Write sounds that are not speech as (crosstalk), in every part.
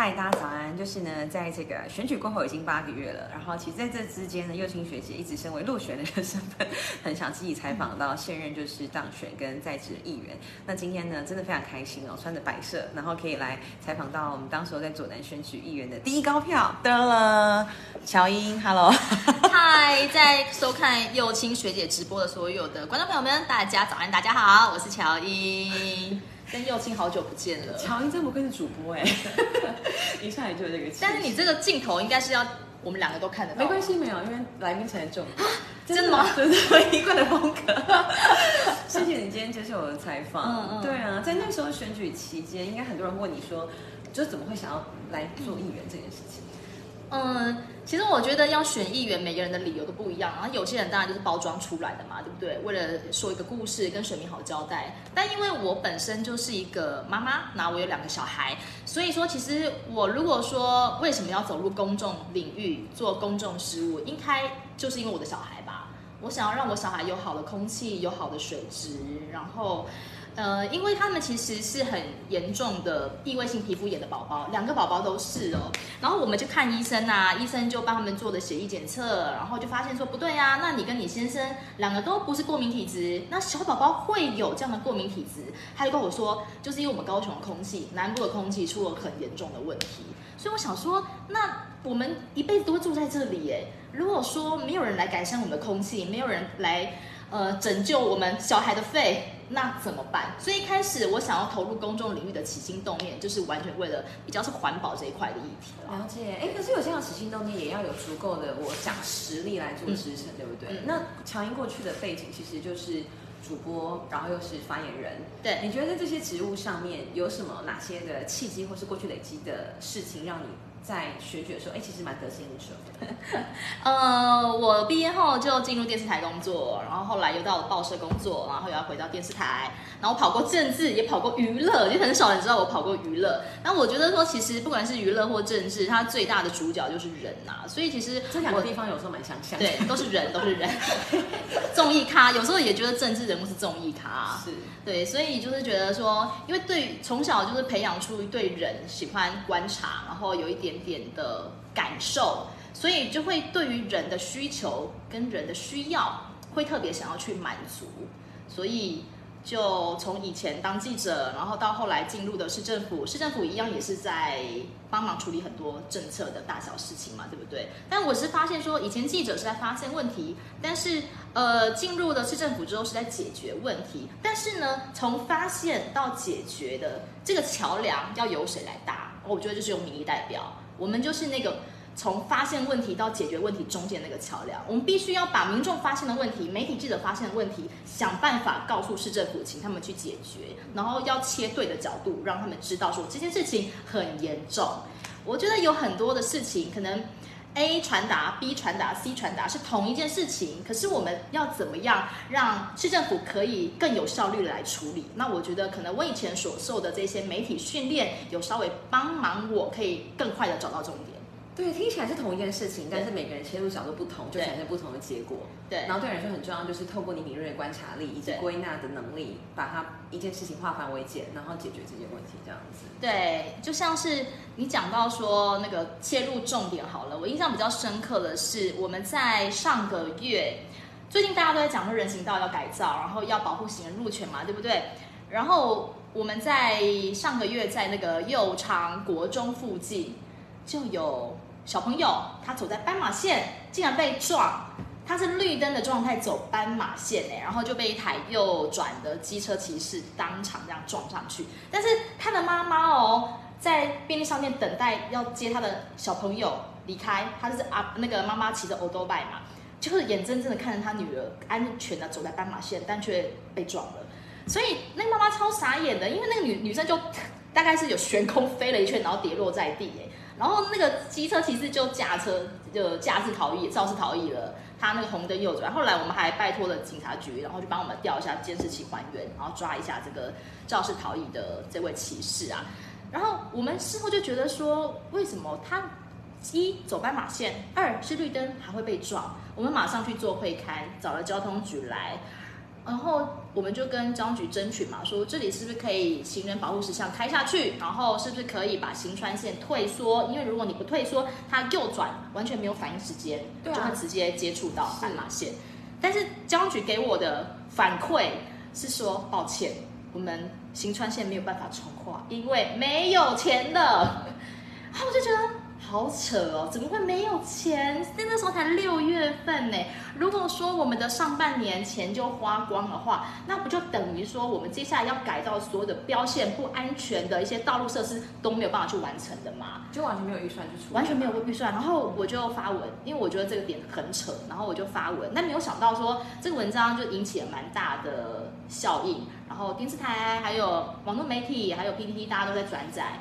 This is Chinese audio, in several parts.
嗨，大家早安！就是呢，在这个选举过后已经八个月了，然后其实在这之间呢，幼青学姐一直身为落选的一个身份，很想自己采访到现任就是当选跟在职的议员。(laughs) 那今天呢，真的非常开心哦，穿着白色，然后可以来采访到我们当时候在左南选举议员的第一高票的了，乔英，Hello，(laughs) 嗨，在收看幼青学姐直播的所有的观众朋友们，大家早安，大家好，我是乔英。跟幼青好久不见了，乔英真不愧是主播哎，一上来就有这个。但是你这个镜头应该是要我们两个都看得到。没关系，没有，因为来宾才重。真的吗？(laughs) 真的，我一贯的风格。(laughs) 谢谢你今天接受我的采访。嗯嗯。对啊，在那时候选举期间，应该很多人问你说，就怎么会想要来做议员这件事情？嗯，嗯其实我觉得要选议员，每个人的理由都不一样。然后有些人当然就是包装出来的嘛，对不对？为了说一个故事，跟选民好交代。但因为我本身就是一个妈妈，那我有两个小孩，所以说其实我如果说为什么要走入公众领域做公众事务，应该就是因为我的小孩吧。我想要让我小孩有好的空气，有好的水质，然后。呃，因为他们其实是很严重的异位性皮肤炎的宝宝，两个宝宝都是哦。然后我们就看医生啊，医生就帮他们做了血液检测，然后就发现说不对呀，那你跟你先生两个都不是过敏体质，那小宝宝会有这样的过敏体质。他就跟我说，就是因为我们高雄的空气，南部的空气出了很严重的问题。所以我想说，那我们一辈子都住在这里耶。如果说没有人来改善我们的空气，没有人来。呃，拯救我们小孩的肺，那怎么办？所以一开始我想要投入公众领域的起心动念，就是完全为了比较是环保这一块的议题了解，哎，可是有这样起心动念，也要有足够的我讲实力来做支撑，对不对？那强英过去的背景其实就是主播，然后又是发言人。对，你觉得在这些职务上面有什么哪些的契机，或是过去累积的事情，让你？在学举的时候，哎，其实蛮得心应手的。(laughs) 呃，我毕业后就进入电视台工作，然后后来又到了报社工作，然后又要回到电视台，然后跑过政治，也跑过娱乐，就很少人知道我跑过娱乐。那我觉得说，其实不管是娱乐或政治，它最大的主角就是人呐。所以其实这两个地方有时候蛮相像。对，都是人，都是人。综艺咖有时候也觉得政治人物是综艺咖。是。对，所以就是觉得说，因为对从小就是培养出对人喜欢观察，然后有一点。点点的感受，所以就会对于人的需求跟人的需要，会特别想要去满足，所以就从以前当记者，然后到后来进入的市政府，市政府一样也是在帮忙处理很多政策的大小事情嘛，对不对？但我是发现说，以前记者是在发现问题，但是呃，进入了市政府之后是在解决问题，但是呢，从发现到解决的这个桥梁要由谁来搭？我觉得就是由民意代表。我们就是那个从发现问题到解决问题中间那个桥梁，我们必须要把民众发现的问题、媒体记者发现的问题，想办法告诉市政府，请他们去解决，然后要切对的角度，让他们知道说这件事情很严重。我觉得有很多的事情可能。A 传达，B 传达，C 传达是同一件事情，可是我们要怎么样让市政府可以更有效率来处理？那我觉得可能我以前所受的这些媒体训练，有稍微帮忙，我可以更快的找到重点。对，听起来是同一件事情，但是每个人切入角度不同，就产生不同的结果。对，然后对人来说很重要，就是透过你敏锐的观察力以及归纳的能力，把它一件事情化繁为简，然后解决这件问题，这样子。对，就像是你讲到说那个切入重点好了，我印象比较深刻的是我们在上个月，最近大家都在讲说人行道要改造，然后要保护行人路权嘛，对不对？然后我们在上个月在那个右昌国中附近就有。小朋友他走在斑马线，竟然被撞。他是绿灯的状态走斑马线哎，然后就被一台右转的机车骑士当场这样撞上去。但是他的妈妈哦，在便利商店等待要接他的小朋友离开，他就是啊那个妈妈骑着欧多拜嘛，就是眼睁睁的看着他女儿安全的走在斑马线，但却被撞了。所以那个妈妈超傻眼的，因为那个女女生就大概是有悬空飞了一圈，然后跌落在地哎。然后那个机车骑士就驾车就驾驶逃逸，肇事逃逸了。他那个红灯右转，后来我们还拜托了警察局，然后就帮我们调一下监视器还原，然后抓一下这个肇事逃逸的这位骑士啊。然后我们事后就觉得说，为什么他一走斑马线，二是绿灯还会被撞？我们马上去做会勘，找了交通局来。然后我们就跟交通局争取嘛，说这里是不是可以行人保护石像开下去，然后是不是可以把行川线退缩？因为如果你不退缩，它右转完全没有反应时间，对啊就会直接接触到斑马线。但是交通局给我的反馈是说，抱歉，我们行川线没有办法重画，因为没有钱了。然后我就觉得好扯哦，怎么会没有钱？那那时候才六月份呢。如果说我们的上半年钱就花光的话，那不就等于说我们接下来要改造所有的标线不安全的一些道路设施都没有办法去完成的嘛？就完全没有预算就出，完全没有预算，然后我就发文，因为我觉得这个点很扯，然后我就发文，但没有想到说这个文章就引起了蛮大的效应，然后电视台还有网络媒体还有 PPT 大家都在转载，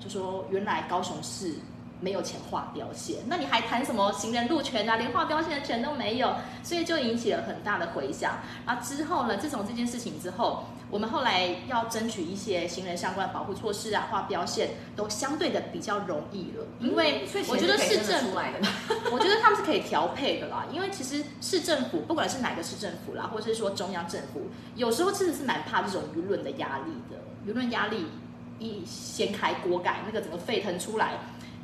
就说原来高雄市没有钱画标线，那你还谈什么行人路权啊，连画标线的权都没有，所以就引起了很大的回响。然后之后呢，自从这件事情之后，我们后来要争取一些行人相关的保护措施啊，画标线都相对的比较容易了，因为我觉得市政府 (laughs) 我觉得他们是可以调配的啦，因为其实市政府不管是哪个市政府啦，或者是说中央政府，有时候其实是蛮怕这种舆论的压力的。舆论压力一掀开锅盖，那个整个沸腾出来，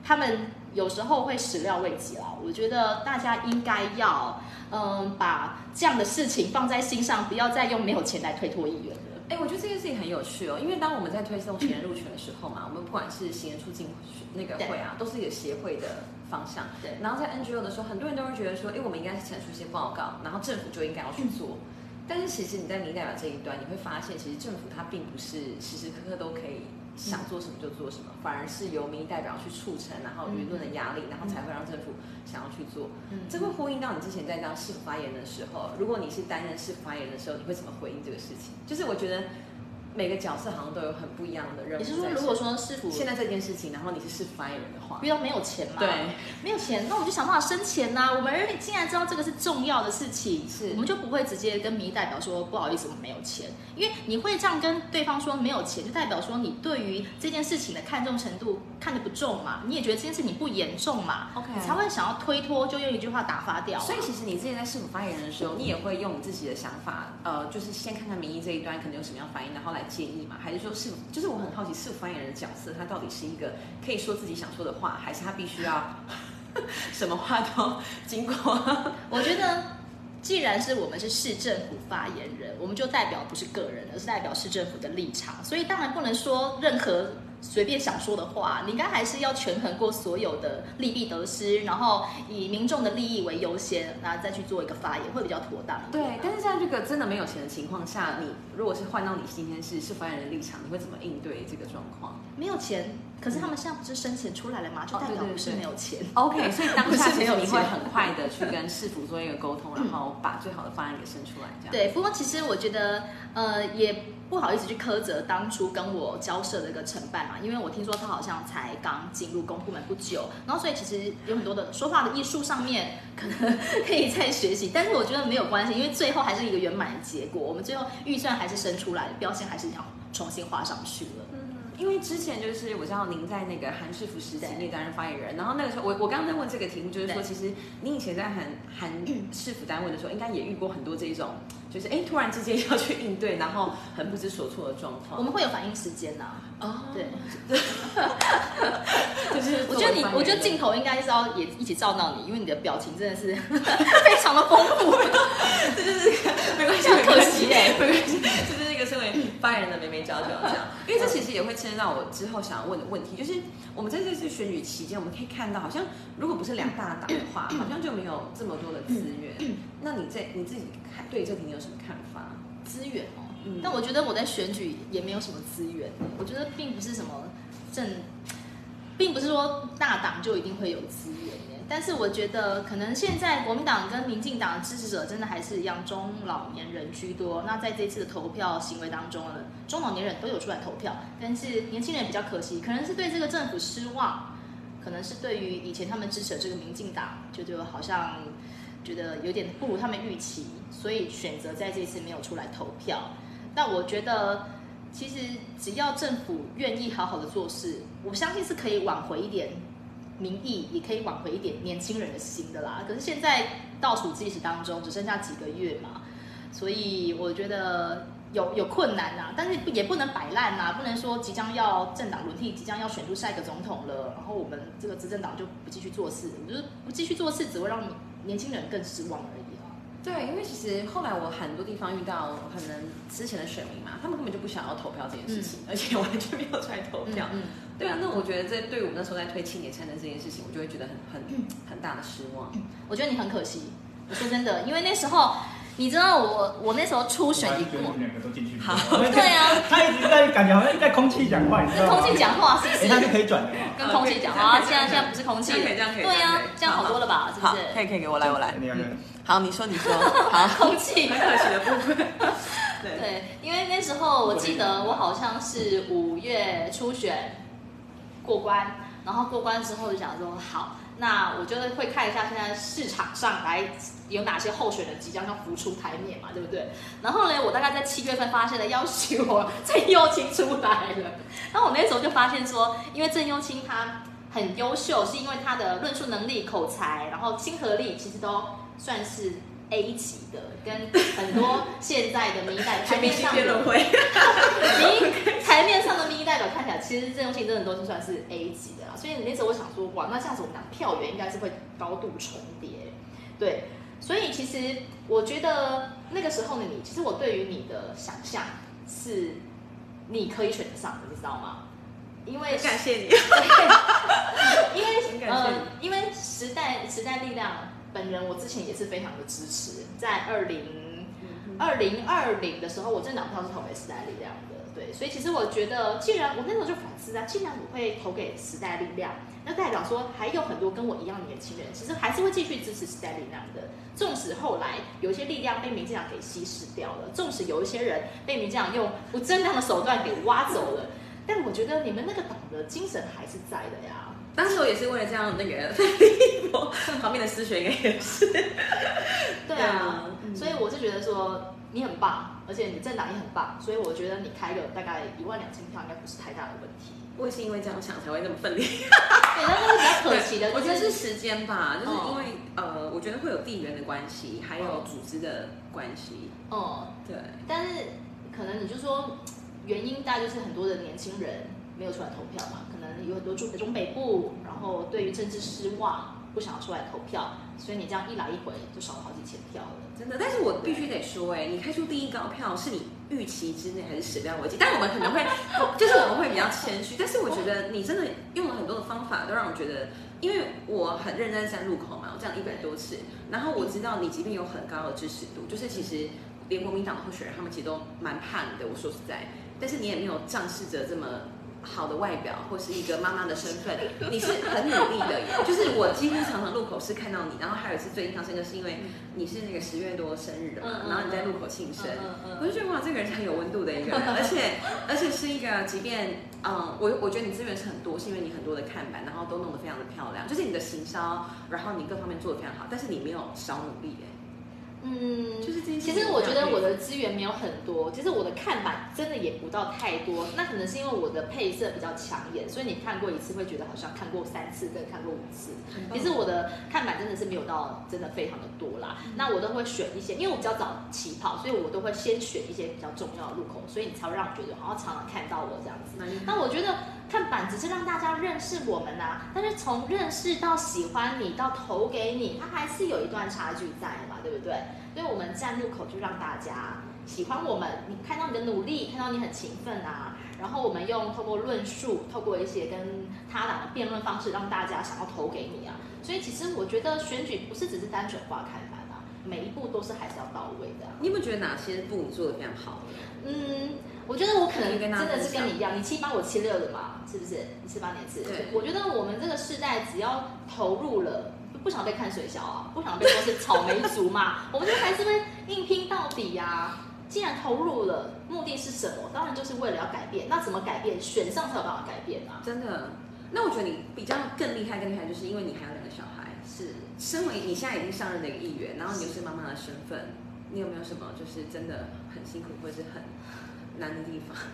他们有时候会始料未及啦。我觉得大家应该要嗯把这样的事情放在心上，不要再用没有钱来推脱议员了。哎，我觉得这件事情很有趣哦，因为当我们在推动行人入权的时候嘛，我们不管是行人促进那个会啊，都是一个协会的方向。对然后在 NGO 的时候，很多人都会觉得说，哎，我们应该是产出一些报告，然后政府就应该要去做。但是其实你在民意代表这一端，你会发现，其实政府它并不是时时刻刻都可以想做什么就做什么，反而是由民意代表去促成，然后舆论的压力，然后才会让政府想要去做。嗯这会呼应到你之前在当市府发言人的时候，如果你是担任市府发言人的时候，你会怎么回应这个事情？就是我觉得每个角色好像都有很不一样的任务也就是说，如果说市府现在这件事情，然后你是市府发言人的话，遇到没有钱嘛，对，没有钱，那我们就想办法生钱呐、我们既然知道这个是重要的事情，是我们就不会直接跟民意代表说不好意思，我们没有钱，因为你会这样跟对方说没有钱，就代表说你对于这件事情的看重程度看得不重嘛，你也觉得这件事情不严重嘛 OK 你才会想要推脱，就用一句话打发掉啊、所以其实你之前在市府发言人的时候，你也会用你自己的想法，呃，就是先看看民意这一端可能有什么样反应，然后来建议吗？还是说是？就是我很好奇是发言人的角色，他到底是一个可以说自己想说的话，还是他必须要 (laughs) 什么话都经过？(laughs) 我觉得，既然是我们是市政府发言人，我们就代表不是个人，而是代表市政府的立场，所以当然不能说任何随便想说的话，你应该还是要权衡过所有的利弊得失，然后以民众的利益为优先，然后再去做一个发言，会比较妥当一点。对，但是在这个真的没有钱的情况下，你如果是换到你今天是是发言人的立场，你会怎么应对这个状况没有钱，可是他们现在不是申请出来了吗？就代表不是哦对对对没有钱。？OK，所以当下其实你会很快的去跟市府做一个沟通，(laughs) 然后把最好的方案给生出来，这样。对，不过其实我觉得，呃，也不好意思去苛责当初跟我交涉的一个承办嘛，因为我听说他好像才刚进入公部门不久，然后所以其实有很多的说话的艺术上面可能可以再学习，但是我觉得没有关系，因为最后还是一个圆满的结果，我们最后预算还是生出来了，标签还是要重新画上去了。嗯，因为之前就是我知道您在那个韩市府时期对。你也担任发言人，然后那个时候我我刚刚在问这个题目，就是说其实你以前在韩韩市府单位的时候，应该也遇过很多这一种，就是哎突然之间要去应对，然后很不知所措的状况。我们会有反应时间呐、哦，对，(laughs) 就是我觉得你，我觉得镜头应该是要也一起照到你，因为你的表情真的是 (laughs) 非常的丰富。(laughs) 没关系，很可惜哎没关系，就是那个身为发言人的眉眉角角这样，因为这其实也会牵涉到我之后想要问的问题，就是我们在这次选举期间，我们可以看到，好像如果不是两大党的话，好像就没有这么多的资源。那你在你自己看对这题你有什么看法？资源哦，嗯但我觉得我在选举也没有什么资源，我觉得并不是什么政，并不是说大党就一定会有资源耶但是我觉得可能现在国民党跟民进党支持者真的还是一样中老年人居多。那在这次的投票行为当中呢，中老年人都有出来投票，但是年轻人比较可惜，可能是对这个政府失望，可能是对于以前他们支持的这个民进党，就就好像觉得有点不如他们预期，所以选择在这次没有出来投票。但我觉得，其实只要政府愿意好好的做事，我相信是可以挽回一点民意，也可以挽回一点年轻人的心的啦。可是现在倒数计时当中，只剩下几个月嘛。所以我觉得有有困难呐、但是也不能摆烂呐、不能说即将要政党轮替，即将要选出下一个总统了，然后我们这个执政党就不继续做事，就是不继续做事只会让年轻人更失望而已啊。对，因为其实后来我很多地方遇到可能之前的选民嘛，他们根本就不想要投票这件事情，而且完全没有出来投票。嗯，对啊，那我觉得这对我们那时候在推青年参政这件事情，我就会觉得很很很大的失望。我觉得你很可惜。我说真的，因为那时候你知道我我那时候初选一过两个都进去。好 (laughs) 对啊，(laughs) 他一直在感觉好像在空气讲话，你知跟道吗？空气讲话是不哎，他是是？可以转的？跟空气讲话，现在现在不是空气了，这样可以这样可以对呀这样好多了吧？是不，是？可以可以给我来，我来。好，你说你说，(laughs) 好，空气很可惜的部分。对，对，因为那时候我记得我好像是五月初选过关，然后过关之后就想说好，那我就会看一下现在市场上来有哪些候选人即将要浮出台面嘛，对不对？然后呢，我大概在七月份发现了要求我郑佑清出来了，然后我那时候就发现说，因为郑佑清他很优秀，是因为他的论述能力、口才，然后亲和力其实都算是 A 级的，跟很多现在的民意代表 (laughs) (laughs) 台面上的会。民台面上的民意代表看起来，其实郑用庆真的都是算是 A 级的啦。所以那时候我想说，哇，那这样子我们俩票源应该是会高度重叠，对。所以其实我觉得那个时候的你，其实我对于你的想象是你可以选得上的，你知道吗？因为感谢你。(laughs) 因为很感谢你呃，因为时代时代力量本人，我之前也是非常的支持，在二零二零二零的时候，我政党票是投给时代力量的，对，所以其实我觉得，既然我那时候就反思啊，既然我会投给时代力量，那代表说还有很多跟我一样年轻人，其实还是会继续支持时代力量的。纵使后来有一些力量被民进党给稀释掉了，纵使有一些人被民进党用不正当的手段给挖走了，但我觉得你们那个党的精神还是在的呀。当时我也是为了这样那个奋力一搏，旁边的思学应该也是。(laughs) 对啊所以我是觉得说你很棒，而且你政党也很棒，所以我觉得你开个大概一万两千票应该不是太大的问题。我也是因为这样想才会那么奋力。对，但是比较可惜的，我觉得是时间吧，就是哦因为、呃，(laughs) 我觉得会有地缘的关系，还有组织的关系。嗯，对，但是可能你就说原因大概就是很多的年轻人没有出来投票嘛，可有很多住在中北部，然后对于政治失望，不想要出来投票，所以你这样一来一回就少了好几千票了。真的。但是我必须得说，哎，你开出第一高票是你预期之内还是始料未及？但我们可能会，就是我们会比较谦虚，但是我觉得你真的用了很多的方法，都让我觉得。因为我很认真站路口嘛，我站了一百多次，然后我知道你即便有很高的支持度，就是其实连国民党的候选人他们其实都蛮怕你的。我说实在，但是你也没有仗势着这么好的外表或是一个妈妈的身份，(laughs) 你是很努力的。就是我几乎常常路口是看到你，然后还有一次最印象深刻是因为你是那个十月多生日的嘛然后你在路口庆生，嗯我就觉得哇，这个人是很有温度的一个人，而且而且是一个，即便嗯，我我觉得你资源是很多，是因为你很多的看板，然后都弄得非常的漂亮，就是你的行销，然后你各方面做得非常好，但是你没有少努力耶，嗯，就是这件事其实我觉得我的资源没有很多，其实我的看板真的也不到太多。那可能是因为我的配色比较抢眼，所以你看过一次会觉得好像看过三次，跟看过五次。其实我的看板真的是没有到真的非常的多啦。那我都会选一些，因为我比较早起跑，所以我都会先选一些比较重要的路口，所以你才会让我觉得好像常常看到我这样子。那我觉得看板只是让大家认识我们呐、但是从认识到喜欢你到投给你，它还是有一段差距在的嘛，对不对？所以我们站路口就让大家喜欢我们，你看到你的努力，看到你很勤奋啊，然后我们用透过论述，透过一些跟他党的辩论方式，让大家想要投给你啊。所以其实我觉得选举不是只是单纯画看板啊，每一步都是还是要到位的啊、你有没有觉得哪些步你做的非常好？嗯，真的是跟你一样，你七八我七六的嘛，是不是？你七八年次，对我觉得我们这个世代只要投入了，不想被看水小啊，不想被说是草莓族嘛，(laughs) 我们就还是会硬拼到底呀、既然投入了，目的是什么？当然就是为了要改变。那怎么改变？选上才有办法改变啊。真的。那我觉得你比较更厉害，更厉害，就是因为你还有两个小孩。是，身为你现在已经上任的一个议员，然后你又是妈妈的身份，你有没有什么就是真的很辛苦或是很难的地方？(laughs)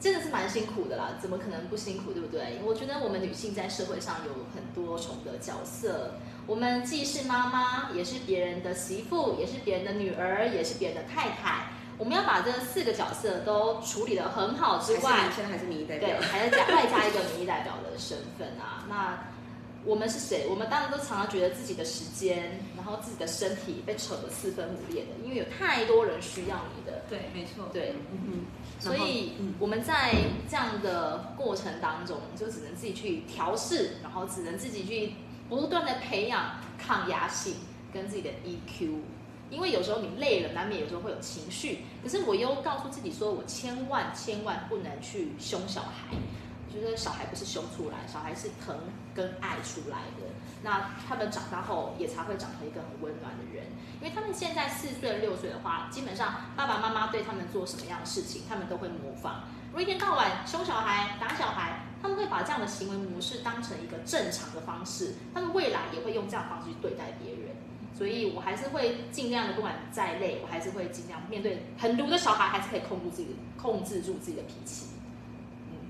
真的是蛮辛苦的啦，怎么可能不辛苦，对不对？我觉得我们女性在社会上有很多重的角色，我们既是妈妈，也是别人的媳妇，也是别人的女儿，也是别人的太太。我们要把这四个角色都处理得很好之外，还是现在还是民意代表对，，还要加外加一个民意代表的身份啊。那我们是谁？我们当然都常常觉得自己的时间，然后自己的身体被扯得四分五裂的，因为有太多人需要你的。对，没错，对，嗯所以嗯我们在这样的过程当中，就只能自己去调试，然后只能自己去不断的培养抗压性跟自己的 EQ。因为有时候你累了，难免有时候会有情绪。可是我又告诉自己说，我千万千万不能去凶小孩。就是小孩不是凶出来，小孩是疼跟爱出来的。那他们长大后也才会长成一个很温暖的人。因为他们现在四岁六岁的话，基本上爸爸妈妈对他们做什么样的事情，他们都会模仿。如果一天到晚凶小孩、打小孩，他们会把这样的行为模式当成一个正常的方式，他们未来也会用这样方式去对待别人。所以我还是会尽量的，不管再累，我还是会尽量面对很毒的小孩，还是可以控制自己的控制住自己的脾气。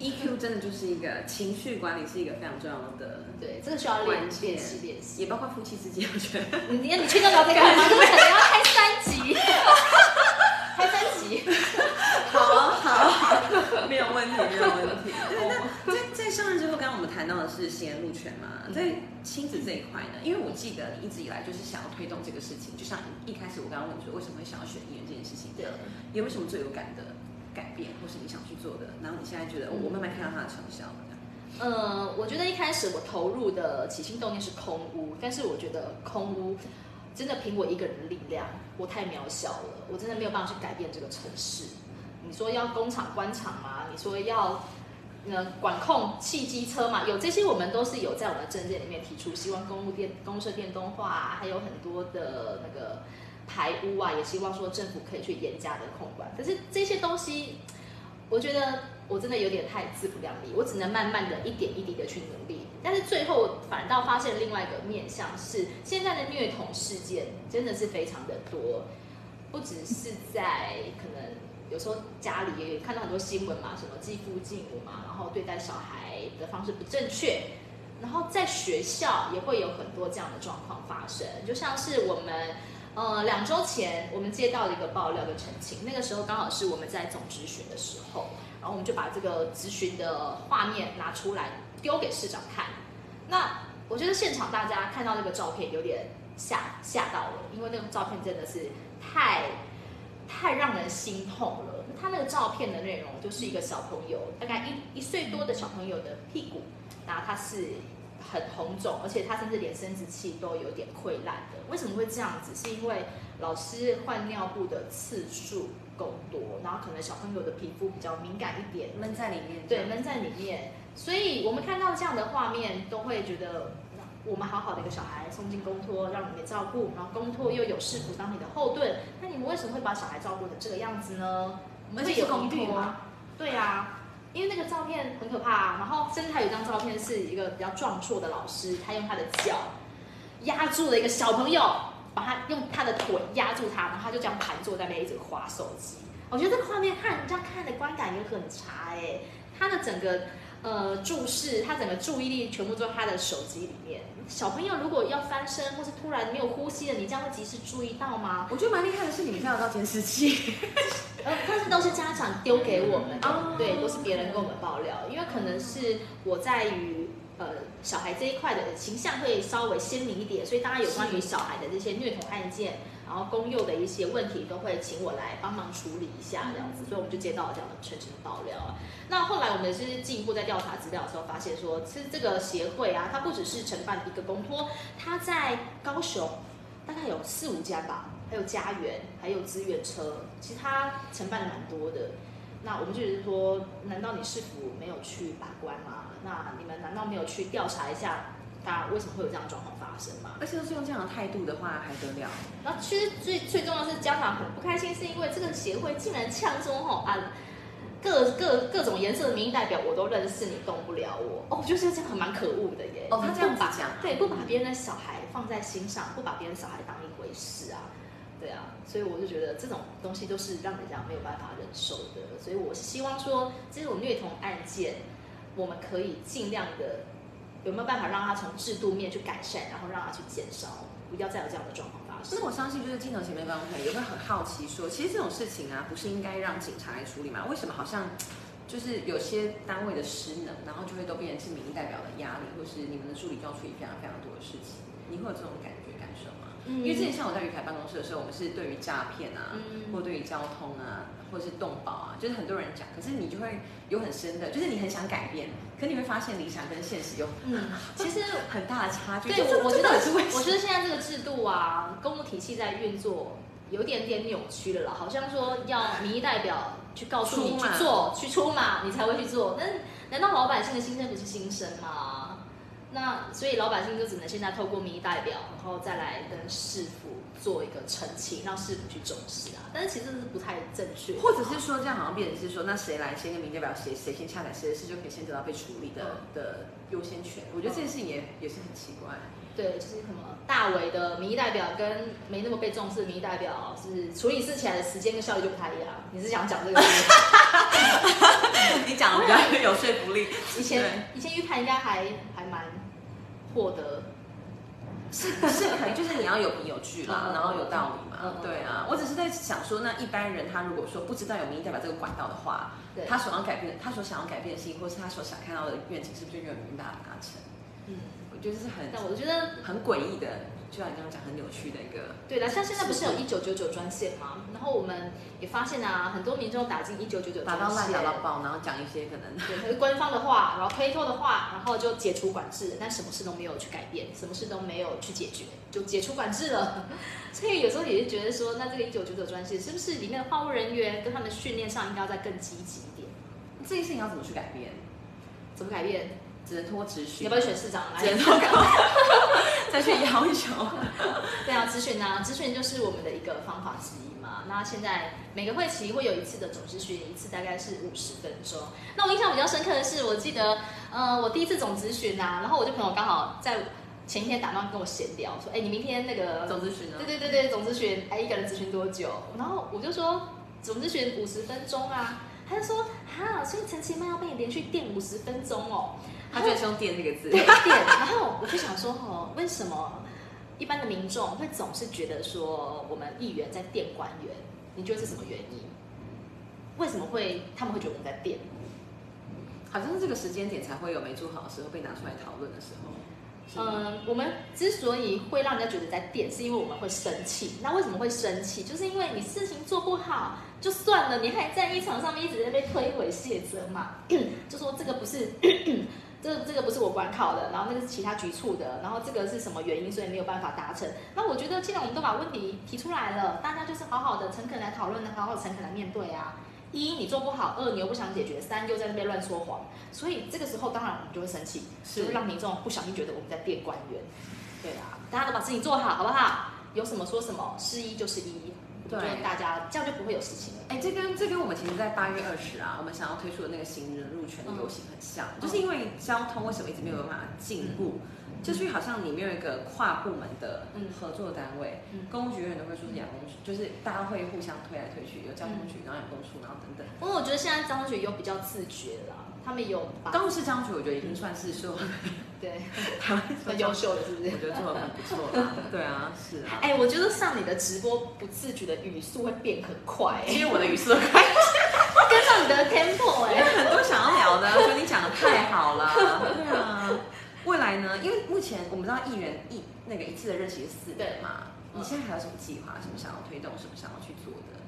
EQ 真的就是一个情绪管理，是一个非常重要的，对，这个需要练习练习。也包括夫妻之间，我觉得。你你你确定要这个吗？这个可能要开三集，(laughs) 开三集。好好好，没有问题，没有问题。(laughs) 那在在上任之后，刚刚我们谈到的是新人路权嘛，在亲子这一块呢，因为我记得你一直以来就是想要推动这个事情，就像一开始我刚刚问你说，为什么会想要选艺人这件事情对的，有没有什么最有感的改变，或是你想去做的？然后你现在觉得，哦我慢慢看到它的成效了，这样呃，我觉得一开始我投入的起心动念是空屋，但是我觉得空屋真的凭我一个人的力量，我太渺小了，我真的没有办法去改变这个城市。你说要工厂关厂吗？你说要呃管控汽机车嘛？有这些我们都是有在我们的政见里面提出，希望公路电公社电动化、啊，还有很多的那个排污啊，也希望说政府可以去严加的控管。可是这些东西，我觉得我真的有点太自不量力，我只能慢慢的一点一滴的去努力。但是最后反倒发现另外一个面向是，现在的虐童事件真的是非常的多，不只是在可能有时候家里也看到很多新闻嘛，什么继父继母嘛，然后对待小孩的方式不正确，然后在学校也会有很多这样的状况发生，就像是我们。呃，两周前我们接到了一个爆料的澄清，那个时候刚好是我们在总咨询的时候，然后我们就把这个咨询的画面拿出来丢给市长看。那我觉得现场大家看到那个照片有点吓吓到了，因为那个照片真的是太太让人心痛了。他那个照片的内容就是一个小朋友，大概一一岁多的小朋友的屁股，然后他是很红肿，而且他甚至连生殖器都有点溃烂的。为什么会这样子？是因为老师换尿布的次数够多，然后可能小朋友的皮肤比较敏感一点，闷在里面，对，闷在里面。所以我们看到这样的画面，都会觉得我们好好的一个小孩送进公托，让你们照顾，然后公托又有市府当你的后盾，那你们为什么会把小孩照顾成这个样子呢？我们会有疑虑吗？对啊，因为那个照片很可怕、啊。然后甚至还有一张照片是一个比较壮硕的老师，他用他的脚压住了一个小朋友，把他用他的腿压住他，然后他就这样盘坐在那边一直划手机。我觉得这个画面看人家看的观感也很差哎、他的整个呃注视，他整个注意力全部都在他的手机里面。小朋友如果要翻身或是突然没有呼吸了，你这样会及时注意到吗？我觉得蛮厉害的是，你们看得到监视器，呃，(laughs) 但是都是家长丢给我们的，哦对，都是别人跟我们爆料，因为可能是我在于呃小孩这一块的形象会稍微鲜明一点，所以大家有关于小孩的这些虐童案件，然后公幼的一些问题，都会请我来帮忙处理一下这样子，所以我们就接到了这样的澄清爆料啊。那后来我们也是进一步在调查资料的时候，发现说，其实这个协会啊，它不只是承办一个公托，它在高雄大概有四五家吧，还有家园，还有资源车，其实它承办的蛮多的。那我们就是说，难道你市府没有去把关吗？那你们难道没有去调查一下，它为什么会有这样的状况发生嘛？而且都是用这样的态度的话，还得了？然后其实最最重要的是家长很不开心，是因为这个协会竟然呛说吼啊，各各各种颜色的民意代表我都认识，你动不了我。哦，我觉得这样很蛮可恶的耶。哦他这样子讲对，不把别人的小孩放在心上，不把别人小孩当一回事啊。对啊，所以我就觉得这种东西都是让人家没有办法忍受的，所以我是希望说这种虐童案件，我们可以尽量的有没有办法让他从制度面去改善，然后让他去减少，不要再有这样的状况发生那。我相信，就是镜头前面观众朋友也会很好奇说，其实这种事情啊，不是应该让警察来处理吗？为什么好像就是有些单位的失能，然后就会都变成是民意代表的压力，或是你们的助理就要处理非常非常多的事情？你会有这种感？因为之前像我在于凯办公室的时候，我们是对于诈骗啊，嗯或对于交通啊，或者是动保啊，就是很多人讲，可是你就会有很深的，就是你很想改变，可你会发现理想跟现实有嗯，(laughs) 其实很大的差距。对，我我觉得这到底是我觉得现在这个制度啊，公务体系在运作有点点扭曲了啦，好像说要民意代表去告诉你去做，去出马，你才会去做。那难道老百姓的心声不是心声吗？那所以老百姓就只能现在透过民意代表，然后再来跟市府做一个澄清，让市府去重视啊。但是其实这是不太正确的，或者是说这样好像变成是说，那谁来先跟民代表谁谁先洽谈谁的事，就可以先得到被处理的、的优先权。我觉得这件事情也也是很奇怪。对，就是什么大伟的民意代表跟没那么被重视的民意代表，是处理事起来的时间跟效率就不太一样。(laughs) 你是想讲这个？(laughs) 你讲的比较有说服力。以前以前预判应该还还蛮获得，是 (laughs) 是可以，就是你要有凭有据啦，嗯然后有道理嘛对啊，我只是在想说，那一般人他如果说不知道有民意代表这个管道的话，他所要改变，他所想要改变的事情，或是他所想看到的愿景，是不是就没有没办法达成？嗯，我觉得是很但我觉得很诡异的，就像你刚刚讲很扭曲的一个。对了，像现在不是有一九九九专线吗？然后我们也发现啊，很多民众打进一九九九专打到烂，线打，到爆，然后讲一些可能对，可是官方的话，然后推脱的话，然后就解除管制，但什么事都没有去改变，什么事都没有去解决，就解除管制了。(laughs) 所以有时候也是觉得说，那这个一九九九专线是不是里面的话务人员跟他们训练上应该要再更积极一点？这件事情要怎么去改变？怎么改变？只能通过咨询，要不要选市长来只？能通过再去要求。(laughs) 对啊，咨询啊，咨询就是我们的一个方法之一嘛。那现在每个会期会有一次的总咨询，一次大概是五十分钟。那我印象比较深刻的是，我记得，呃，我第一次总咨询啊，然后我就朋友刚好在前一天打电话跟我闲聊，说，哎，你明天那个总咨询呢？对对对对，总咨询，哎，一个人咨询多久？然后我就说总咨询五十分钟啊，他就说，哈，所以陈其迈要被你连续电五十分钟哦。他居然是用“电”这个字。对电，然后我就想说，哦，为什么一般的民众会总是觉得说我们议员在电官员？你觉得是什么原因？为什么会他们会觉得我们在电？好像是这个时间点才会有没做好的时候被拿出来讨论的时候。嗯，我们之所以会让人家觉得在电，是因为我们会生气。那为什么会生气？就是因为你事情做不好就算了，你还在议场上面一直在被推诿卸责嘛，(clears throat) 就说这个不是。这这个不是我管考的，然后那个是其他局处的，然后这个是什么原因，所以没有办法达成。那我觉得，既然我们都把问题提出来了，大家就是好好的、诚恳来讨论，好好的、诚恳来面对啊。一，你做不好；二，你又不想解决；三，又在那边乱说谎。所以这个时候，当然我们就会生气，是就会让民众不小心觉得我们在电官员。对啊，大家都把事情做好，好不好？有什么说什么，是一就是一。对。大家这样就不会有事情了。哎，这跟这跟我们其实，在八月二十啊，我们想要推出的那个行人入权的游行很像，就是因为交通为什么一直没有办法进步，就是好像你没有一个跨部门的嗯。合作单位，嗯。公务局永远都会说是养工局，就是大家会互相推来推去，有交通局，然后有公处，然后等等。不过我觉得现在交通局有比较自觉了，他们有把高雄市交通局，我觉得已经算是说对 (laughs) 台湾 (laughs) 很优秀的，是不是我？觉得做的很不错啦。(laughs) 对啊，是啊。哎、我觉得上你的直播不自觉的语速会变很快、其实我的语速快，跟上你的 tempo 哎、很多想要聊的，我觉得你讲的太好了。对啊，未来呢？因为目前我们知道议员一那个一次的任期是四年嘛，你现在还有什么计划？什么想要推动？什么想要去做的？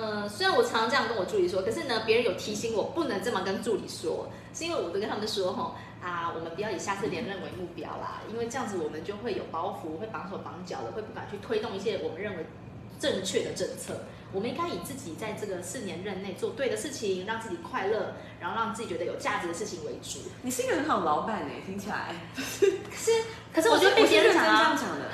嗯，虽然我常常这样跟我助理说，可是呢，别人有提醒我不能这么跟助理说，是因为我都跟他们说吼啊，我们不要以下次连任为目标啦，因为这样子我们就会有包袱，会绑手绑脚的，会不敢去推动一些我们认为正确的政策。我们应该以自己在这个四年任内做对的事情，让自己快乐，然后让自己觉得有价值的事情为主。你是一个很好的老板哎，听起来。可是，可是我就被别人讲啊我是这样，讲的。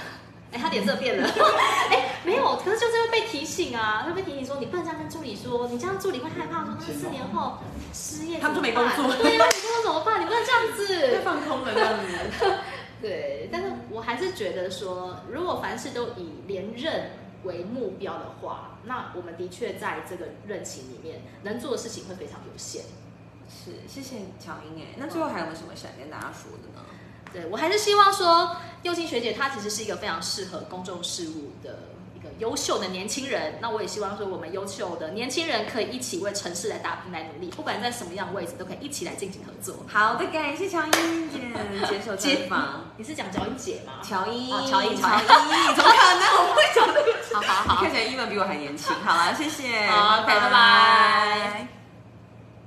哎、他脸色变了。(laughs) 哎、没有，可是就是会被提醒啊，会被提醒说你不能这样跟助理说，你这样助理会害怕说那四年后失业他们就没办工作对啊，你工作怎么办？你不能这样太子。(laughs) 放空了这样子。(laughs) 对，但是我还是觉得说，如果凡事都以连任为目标的话，那我们的确在这个任期里面能做的事情会非常有限。是，谢谢乔英哎。那最后还有没有什么想跟大家说的呢？对我还是希望说，幼青学姐她其实是一个非常适合公众事务的一个优秀的年轻人。那我也希望说，我们优秀的年轻人可以一起为城市来打拼、来努力，不管在什么样的位置，都可以一起来进行合作。好的，感谢乔英姐接受采访。(laughs) 你是讲乔英姐吗？乔英，哦乔英乔英，怎么可能？我不会讲这个。(laughs) 好好好你看起来英文比我还年轻。好了，谢谢，好，OK，拜拜。